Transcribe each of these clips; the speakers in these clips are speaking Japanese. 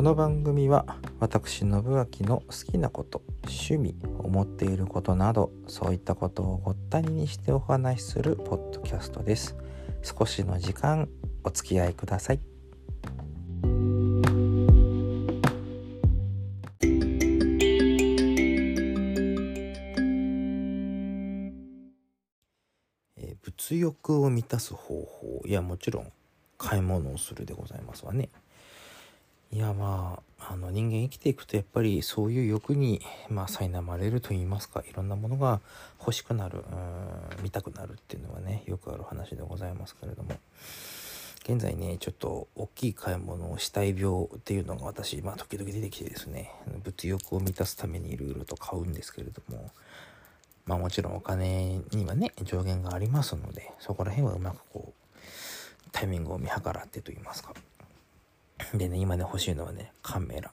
この番組は私信明の好きなこと趣味思っていることなどそういったことをごったににしてお話しするポッドキャストです。少しの時間お付き合いください。え物欲を満たす方法いやもちろん買い物をするでございますわね。いやまああの人間生きていくとやっぱりそういう欲にまあ苛まれると言いますかいろんなものが欲しくなるうん見たくなるっていうのはねよくある話でございますけれども。現在ねちょっと大きい買い物をしたい病っていうのが私まあ時々出てきてですね物欲を満たすためにいろいろと買うんですけれどもまあもちろんお金にはね上限がありますのでそこら辺はうまくこうタイミングを見計らってと言いますか。でね、今ね、欲しいのはね、カメラ。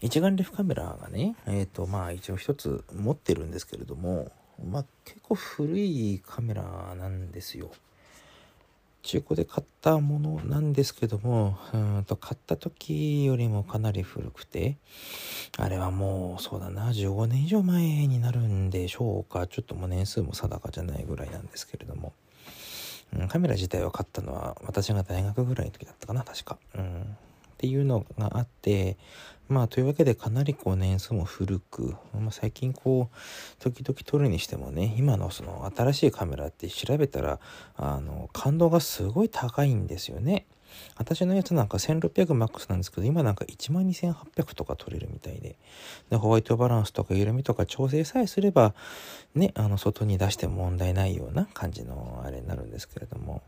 一眼レフカメラがね、えっ、と、まあ一応一つ持ってるんですけれども、まあ結構古いカメラなんですよ。中古で買ったものなんですけども、うんと買った時よりもかなり古くて、あれはもうそうだな、15年以上前になるんでしょうか。ちょっともう年数も定かじゃないぐらいなんですけれども。うんカメラ自体を買ったのは私が大学ぐらいの時だったかな確か、うん、っていうのがあってまあというわけでかなりこう年数も古く、まあ、最近こう時々撮るにしてもね今のその新しいカメラって調べたらあの感動がすごい高いんですよね。私のやつなんか 1600MAX なんですけど今なんか12800とか取れるみたいで。でホワイトバランスとか緩みとか調整さえすればねあの外に出しても問題ないような感じのあれになるんですけれども。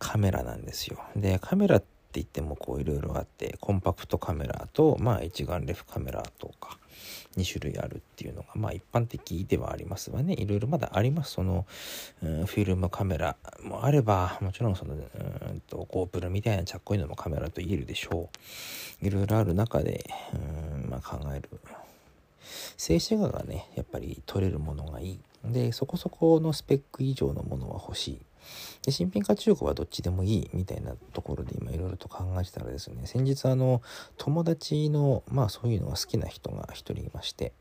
カメラなんですよ。でカメラってって言ってもこういろいろあってコンパクトカメラとまあ一眼レフカメラとか2種類あるっていうのがまあ一般的ではありますわね。いろいろまだあります。その、フィルムカメラもあればもちろんそのうんと GoPro みたいなちゃっこいのもカメラと言えるでしょう。いろいろある中でうんまあ考える。静止画がねやっぱり撮れるものがいい。でそこそこのスペック以上のものは欲しい。で新品か中古はどっちでもいいみたいなところで今いろいろと考えてたらですね先日あの友達のまあそういうのが好きな人が一人いまして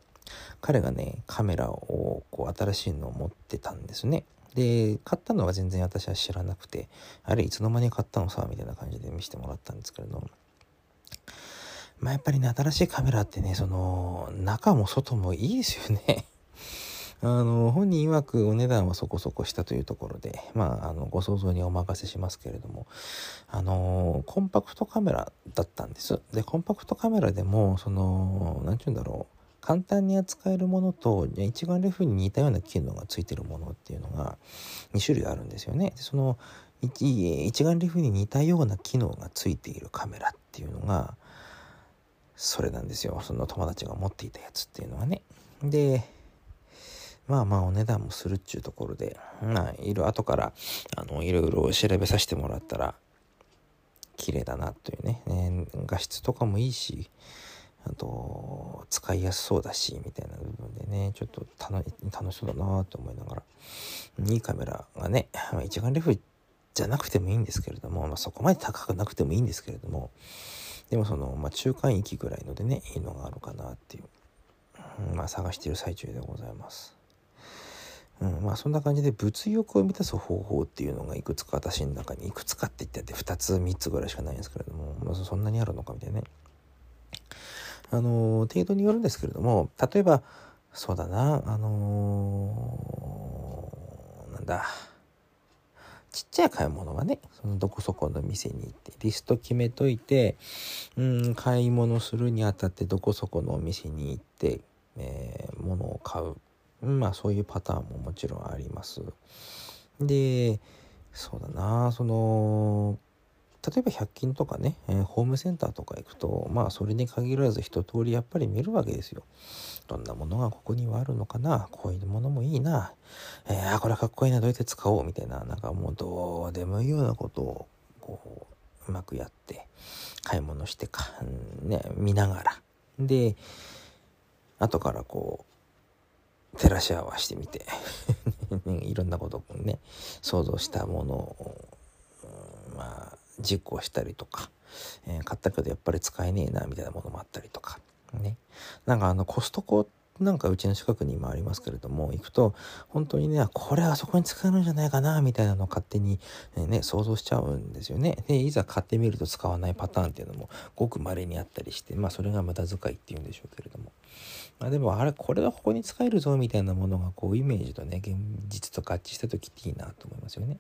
彼がねカメラをこう新しいのを持ってたんですね。で買ったのは全然私は知らなくてあれいつの間に買ったのさみたいな感じで見せてもらったんですけれどまあやっぱりね新しいカメラってねその中も外もいいですよね。あの本人曰くお値段はそこそこしたというところで、まあ、あのご想像にお任せしますけれどもあのコンパクトカメラだったんですでコンパクトカメラでもその何て言うんだろう簡単に扱えるものと一眼レフに似たような機能がついてるものっていうのが2種類あるんですよね。でその一一眼レフに似たような機能がついているカメラっていうのがそれなんですよその友達が持っていたやつっていうのはね。でまあまあお値段もするっちゅうところで、まあ、いろ後からあのいろいろ調べさせてもらったら綺麗だなというね、ね、画質とかもいいしあと使いやすそうだしみたいな部分でねちょっと楽しそうだなと思いながらいいカメラがね、まあ、一眼レフじゃなくてもいいんですけれども、まあ、そこまで高くなくてもいいんですけれどもでもその、まあ、中間域ぐらいのでねいいのがあるかなっていう、まあ探している最中でございます。うん、まあそんな感じで物欲を満たす方法っていうのがいくつか私の中にいくつかって言ってて2つ3つぐらいしかないんですけれども、まあ、そんなにあるのかみたいなね。あの程度によるんですけれども例えばそうだなあのー、なんだちっちゃい買い物はねそのどこそこの店に行ってリスト決めといてうん買い物するにあたってどこそこのお店に行って、えー、物を買う。まあそういうパターンももちろんあります。でそうだなその例えば100均とかね、えー、ホームセンターとか行くとまあそれに限らず一通りやっぱり見るわけですよ。どんなものがここにはあるのかなこういうものもいいな、えー、あこれかっこいいなどうやって使おうみたいななんかもうどうでもいいようなことをこううまくやって買い物してか、ね、見ながらで後からこう照らし合わせてみて。いろんなことをね想像したものを、まあ実行したりとか、えー、買ったけどやっぱり使えねえなみたいなものもあったりとかね。なんかあのコストコなんかうちの近くにもありますけれども行くと本当にねこれあそこに使えるんじゃないかなみたいなのを勝手にね想像しちゃうんですよね。でいざ買ってみると使わないパターンっていうのもごく稀にあったりしてまあそれが無駄遣いっていうんでしょうけれども。まあ、でもあれこれはここに使えるぞみたいなものがこうイメージとね現実と合致した時っていいなと思いますよね。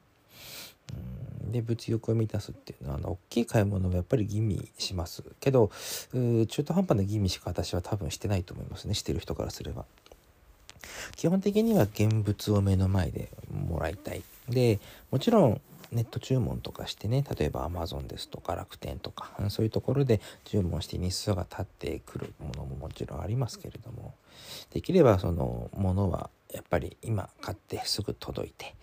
で物欲を満たすっていうのはあの大きい買い物はやっぱり吟味しますけど中途半端な吟味しか私は多分してないと思いますねしてる人からすれば。基本的には現物を目の前でもらいたい。でもちろんネット注文とかしてね例えば Amazon ですとか楽天とかそういうところで注文して日数が経ってくるものももちろんありますけれどもできればそのものはやっぱり今買ってすぐ届いて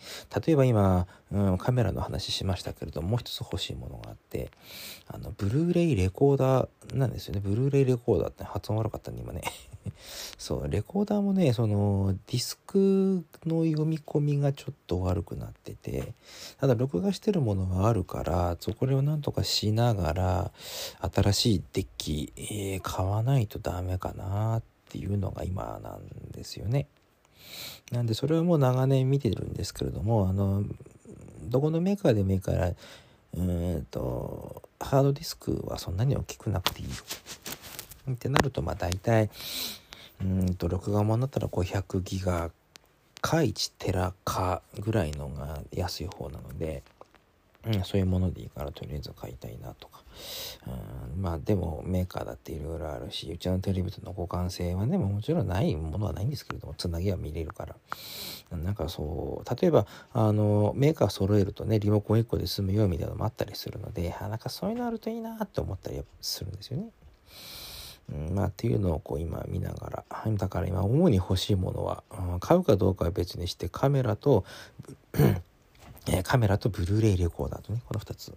例えば今、うん、カメラの話しましたけれどもう一つ欲しいものがあってあのブルーレイレコーダーなんですよねブルーレイレコーダーって発音悪かったね今ね そうレコーダーもねそのディスクの読み込みがちょっと悪くなっててただ録画してるものがあるからそこをなんとかしながら新しいデッキ、えー、買わないとダメかなっていうのが今なんですよね。なんでそれはもう長年見てるんですけれどもあのどこのメーカーでもいいからうんとハードディスクはそんなに大きくなくていいよ。ってなるとまあ大体うんと録画もんだったら500ギガか1テラかぐらいのが安い方なので、うん、そういうものでいいからとりあえず買いたいなとか、うん、まあでもメーカーだっていろいろあるしうちのテレビとの互換性はねもちろんないものはないんですけれどもつなぎは見れるからなんかそう例えばあのメーカー揃えるとねリモコン1個で済むよみたいなのもあったりするのであなんかそういうのあるといいなって思ったりするんですよね。うん、まあっていうのをこう今見ながらだから今主に欲しいものは、うん、買うかどうかは別にしてカメラとえカメラとブルーレイレコーダーとねこの2つ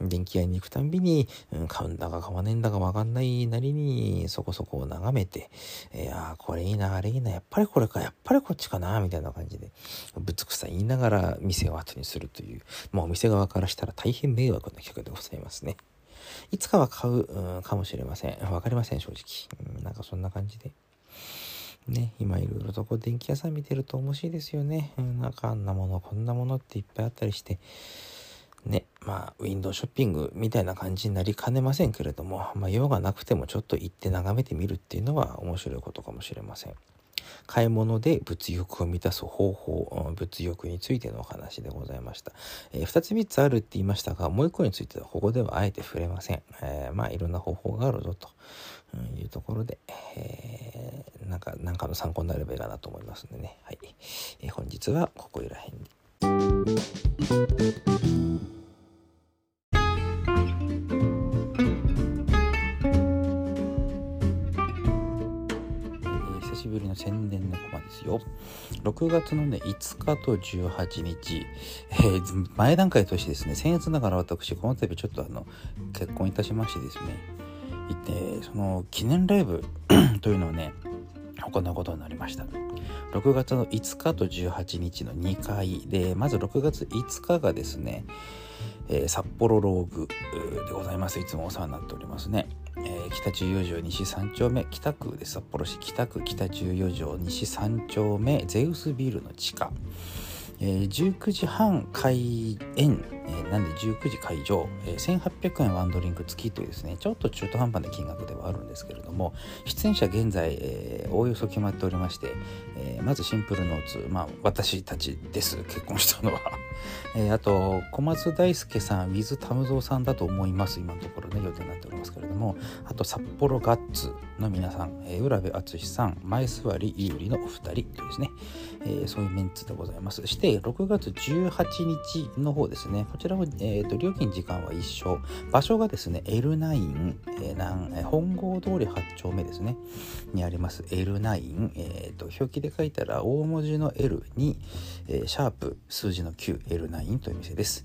電気屋に行くたんびに、うん、買うんだか買わねえんだか分かんないなりにそこそこを眺めて、いやこれいいなあれいいなやっぱりこれかやっぱりこっちかなみたいな感じでぶつくさ言いながら店を後にするというまあお店側からしたら大変迷惑な企画でございますね。いつかは買う、うん、かもしれません。わかりません、正直。うん、なんかそんな感じで。ね、今いろいろとこう電気屋さん見てると面白いですよね。なんかあんなもの、こんなものっていっぱいあったりして、ね、まあ、ウィンドウショッピングみたいな感じになりかねませんけれども、まあ、用がなくてもちょっと行って眺めてみるっていうのは面白いことかもしれません。買い物で物欲を満たす方法、物欲についてのお話でございました。えー、2つ3つあるって言いましたが、もう1個についてはここではあえて触れません。えー、まあいろんな方法があるぞというところで、えー、なんか、なんかの参考になればいいかなと思いますんでね。はい。えー、本日はここいらへんの宣伝のコマですよ。6月のね、5日と18日、えー、前段階としてですね、先月ながら私、この度ちょっとあの、結婚いたしましてですね、行って、その記念ライブ というのをね、行うことになりました。6月の5日と18日の2回で、まず6月5日がですね、えー、札幌ローグでございます。いつもお世話になっておりますね。北十四条西三丁目北区で札幌市北区北十四条西三丁目ゼウスビルの地下、えー、19時半開演、えー、なんで19時会場、えー、1800円ワンドリンク付きというですねちょっと中途半端な金額ではあるんですけれども出演者現在おおよそ決まっておりまして、えー、まずシンプルノーツまあ私たちです結婚したのは。えー、あと小松大輔さん with タムゾウさんだと思います今のところね予定になっておりますけれどもあと札幌ガッツの皆さん、えー、浦部淳さん前座り有利のお二人というですね、えー、そういうメンツでございます。して6月18日の方ですね。こちらも、えーと、料金時間は一緒。場所がですね L9、えー、本郷通り8丁目ですね。にあります。L9、えーと、表記で書いたら大文字の L に、えー、シャープ数字の 9L9 という店です。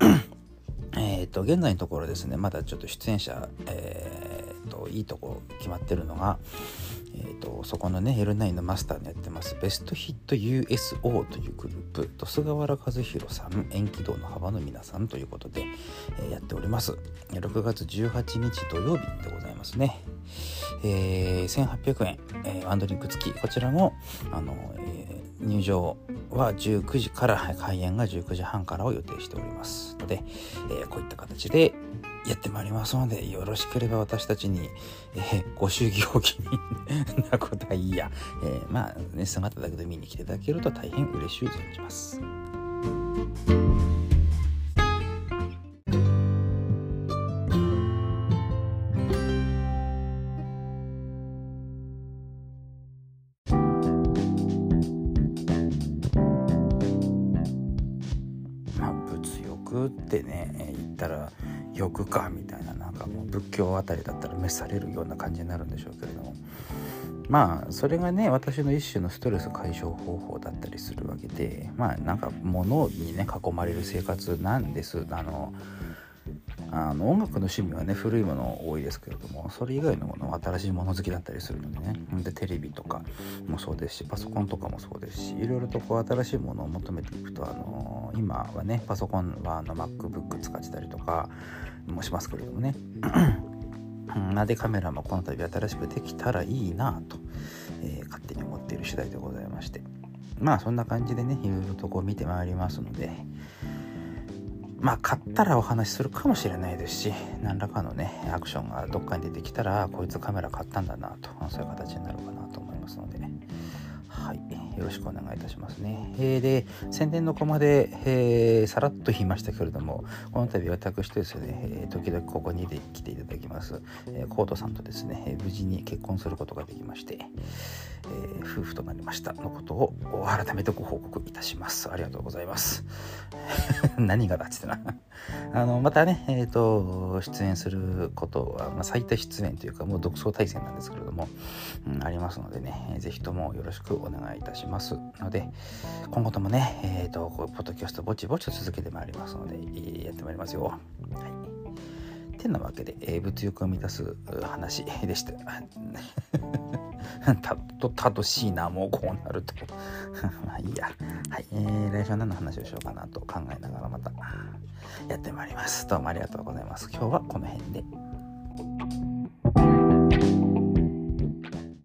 えっと現在のところですねまだちょっと出演者、えーと、いいとこ決まってるのが、ーと、そこのね L9 のマスターのやってますベストヒット USO というグループと菅原和弘さん延期道の幅の皆さんということで、えー、やっております。6月18日土曜日でございますね、えー、1800円、えー、ワンドリンク付き。こちらもあの、えー、入場は19時から開演が19時半からを予定しております。ので、え、こういった形でやってまいりますのでよろしければ私たちに、えー、ご祝儀を気に なことはいいや、えー、まあね姿だけで見に来ていただけると大変嬉しい存じます。ってねったら欲かみたいななんかもう仏教あたりだったら召されるような感じになるんでしょうけれども。まあそれがね私の一種のストレス解消方法だったりするわけでまあなんか物にね囲まれる生活なんです。あのあの音楽の趣味はね古いもの多いですけれどもそれ以外のものは新しいもの好きだったりするのでね。でテレビとかもそうですしパソコンとかもそうですしいろいろとこう新しいものを求めていくとあの今はねパソコンはあの MacBook 使ってたりとかもしますけれどもね。なでカメラもこの度新しくできたらいいなと、えー、勝手に思っている次第でございまして。まあそんな感じでねいろいろとこう見てまいりますので。まあ買ったらお話しするかもしれないですし何らかのねアクションがどっかに出てきたらこいつカメラ買ったんだなとそういう形になるかなと思いますので。はい。よろしくお願いいたしますね。えー、で宣伝のコマで、えー、さらっと言いましたけれどもこの度私とですね、えー、時々ここにで来ていただきます、えー、コートさんとですね無事に結婚することができまして、えー、夫婦となりましたのことを改めてご報告いたします。ありがとうございます。何がだっつってなあのまたね、えーと、出演することは、まあ、最多出演というかもう独創対戦なんですけれども、うん、ありますのでね是非ともよろしくお願いいたしますので今後ともね、えーと、とポッドキャストぼちぼちと続けてまいりますのでやってまいりますよ。はいてなわけで、えー、物欲を満たす話でした。たと楽しいな、もうこうなると。まあいいや。はい。えー、来週は何の話をしようかなと考えながらまたやってまいります。どうもありがとうございます。今日はこの辺で。